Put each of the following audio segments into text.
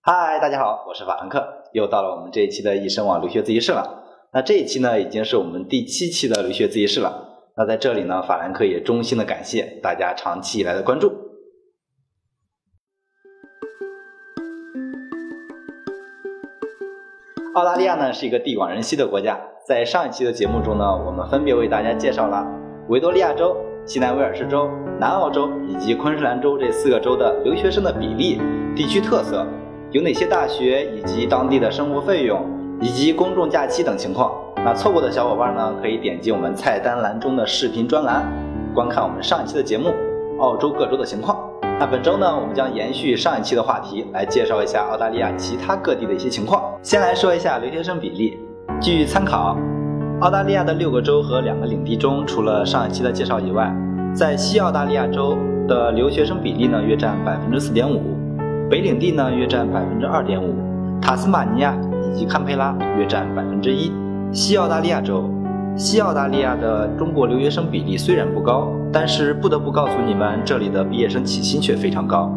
嗨，大家好，我是法兰克，又到了我们这一期的易生网留学自习室了。那这一期呢，已经是我们第七期的留学自习室了。那在这里呢，法兰克也衷心的感谢大家长期以来的关注。澳大利亚呢是一个地广人稀的国家，在上一期的节目中呢，我们分别为大家介绍了维多利亚州、西南威尔士州、南澳洲以及昆士兰州这四个州的留学生的比例、地区特色。有哪些大学以及当地的生活费用，以及公众假期等情况？那错过的小伙伴呢，可以点击我们菜单栏中的视频专栏，观看我们上一期的节目《澳洲各州的情况》。那本周呢，我们将延续上一期的话题，来介绍一下澳大利亚其他各地的一些情况。先来说一下留学生比例。据参考，澳大利亚的六个州和两个领地中，除了上一期的介绍以外，在西澳大利亚州的留学生比例呢，约占百分之四点五。北领地呢约占百分之二点五，塔斯马尼亚以及堪培拉约占百分之一。西澳大利亚州，西澳大利亚的中国留学生比例虽然不高，但是不得不告诉你们，这里的毕业生起薪却非常高，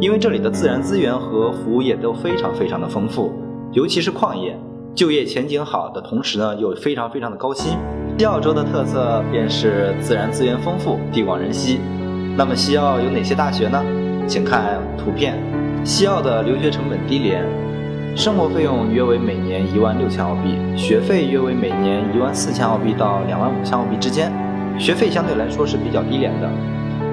因为这里的自然资源和服务业都非常非常的丰富，尤其是矿业，就业前景好的同时呢又非常非常的高薪。西澳洲的特色便是自然资源丰富，地广人稀。那么西澳有哪些大学呢？请看图片。西澳的留学成本低廉，生活费用约为每年一万六千澳币，学费约为每年一万四千澳币到两万五千澳币之间，学费相对来说是比较低廉的。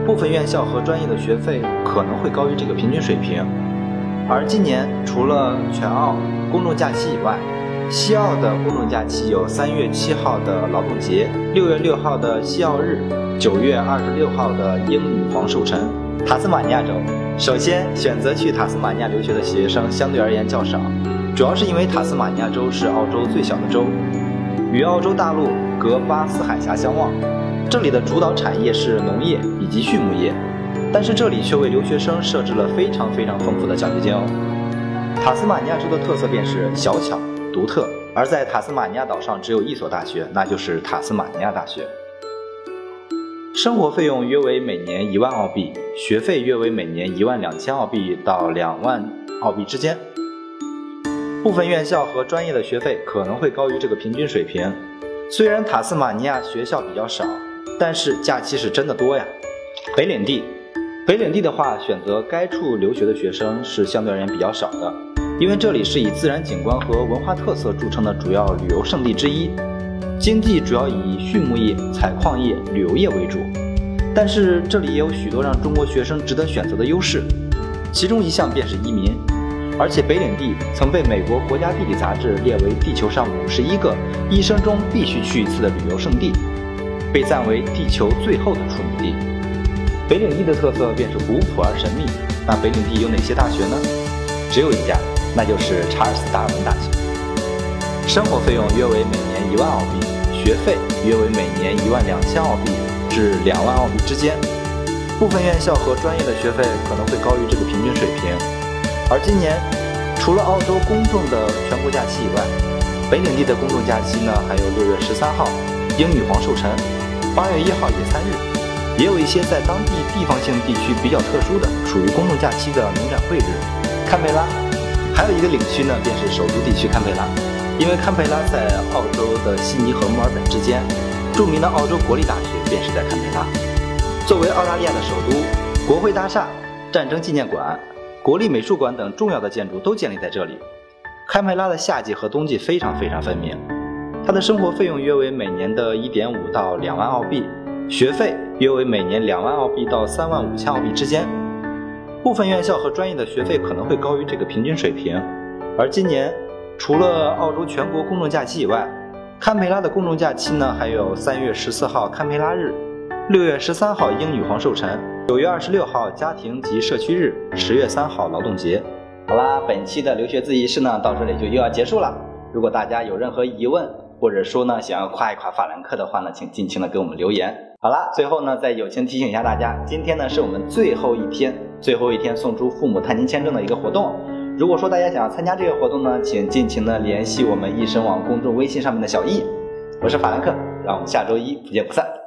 部分院校和专业的学费可能会高于这个平均水平。而今年除了全澳公众假期以外，西澳的公众假期有三月七号的劳动节、六月六号的西澳日、九月二十六号的英语皇寿辰。塔斯马尼亚州。首先，选择去塔斯马尼亚留学的学生相对而言较少，主要是因为塔斯马尼亚州是澳洲最小的州，与澳洲大陆隔巴斯海峡相望。这里的主导产业是农业以及畜牧业，但是这里却为留学生设置了非常非常丰富的奖学金哦。塔斯马尼亚州的特色便是小巧独特，而在塔斯马尼亚岛上只有一所大学，那就是塔斯马尼亚大学。生活费用约为每年一万澳币，学费约为每年一万两千澳币到两万澳币之间。部分院校和专业的学费可能会高于这个平均水平。虽然塔斯马尼亚学校比较少，但是假期是真的多呀。北领地，北领地的话，选择该处留学的学生是相对而言比较少的，因为这里是以自然景观和文化特色著称的主要旅游胜地之一。经济主要以畜牧业、采矿业、旅游业为主，但是这里也有许多让中国学生值得选择的优势，其中一项便是移民。而且北领地曾被美国国家地理杂志列为地球上五十一个一生中必须去一次的旅游胜地，被赞为地球最后的处女地。北领地的特色便是古朴而神秘。那北领地有哪些大学呢？只有一家，那就是查尔斯·达尔文大学。生活费用约为每年一万澳币。学费约为每年一万两千澳币至两万澳币之间，部分院校和专业的学费可能会高于这个平均水平。而今年，除了澳洲公众的全国假期以外，北领地的公众假期呢还有六月十三号英女皇寿辰，八月一号野餐日，也有一些在当地地方性地区比较特殊的属于公众假期的农展会日。堪培拉，还有一个领区呢，便是首都地区堪培拉。因为堪培拉在澳洲的悉尼和墨尔本之间，著名的澳洲国立大学便是在堪培拉。作为澳大利亚的首都，国会大厦、战争纪念馆、国立美术馆等重要的建筑都建立在这里。堪培拉的夏季和冬季非常非常分明。它的生活费用约为每年的一点五到两万澳币，学费约为每年两万澳币到三万五千澳币之间。部分院校和专业的学费可能会高于这个平均水平，而今年。除了澳洲全国公众假期以外，堪培拉的公众假期呢，还有三月十四号堪培拉日，六月十三号英女皇寿辰，九月二十六号家庭及社区日，十月三号劳动节。好啦，本期的留学自习室呢，到这里就又要结束了。如果大家有任何疑问，或者说呢想要夸一夸法兰克的话呢，请尽情的给我们留言。好啦，最后呢再友情提醒一下大家，今天呢是我们最后一天，最后一天送出父母探亲签证的一个活动。如果说大家想要参加这个活动呢，请尽情的联系我们易生网公众微信上面的小易，我是法兰克，让我们下周一不见不散。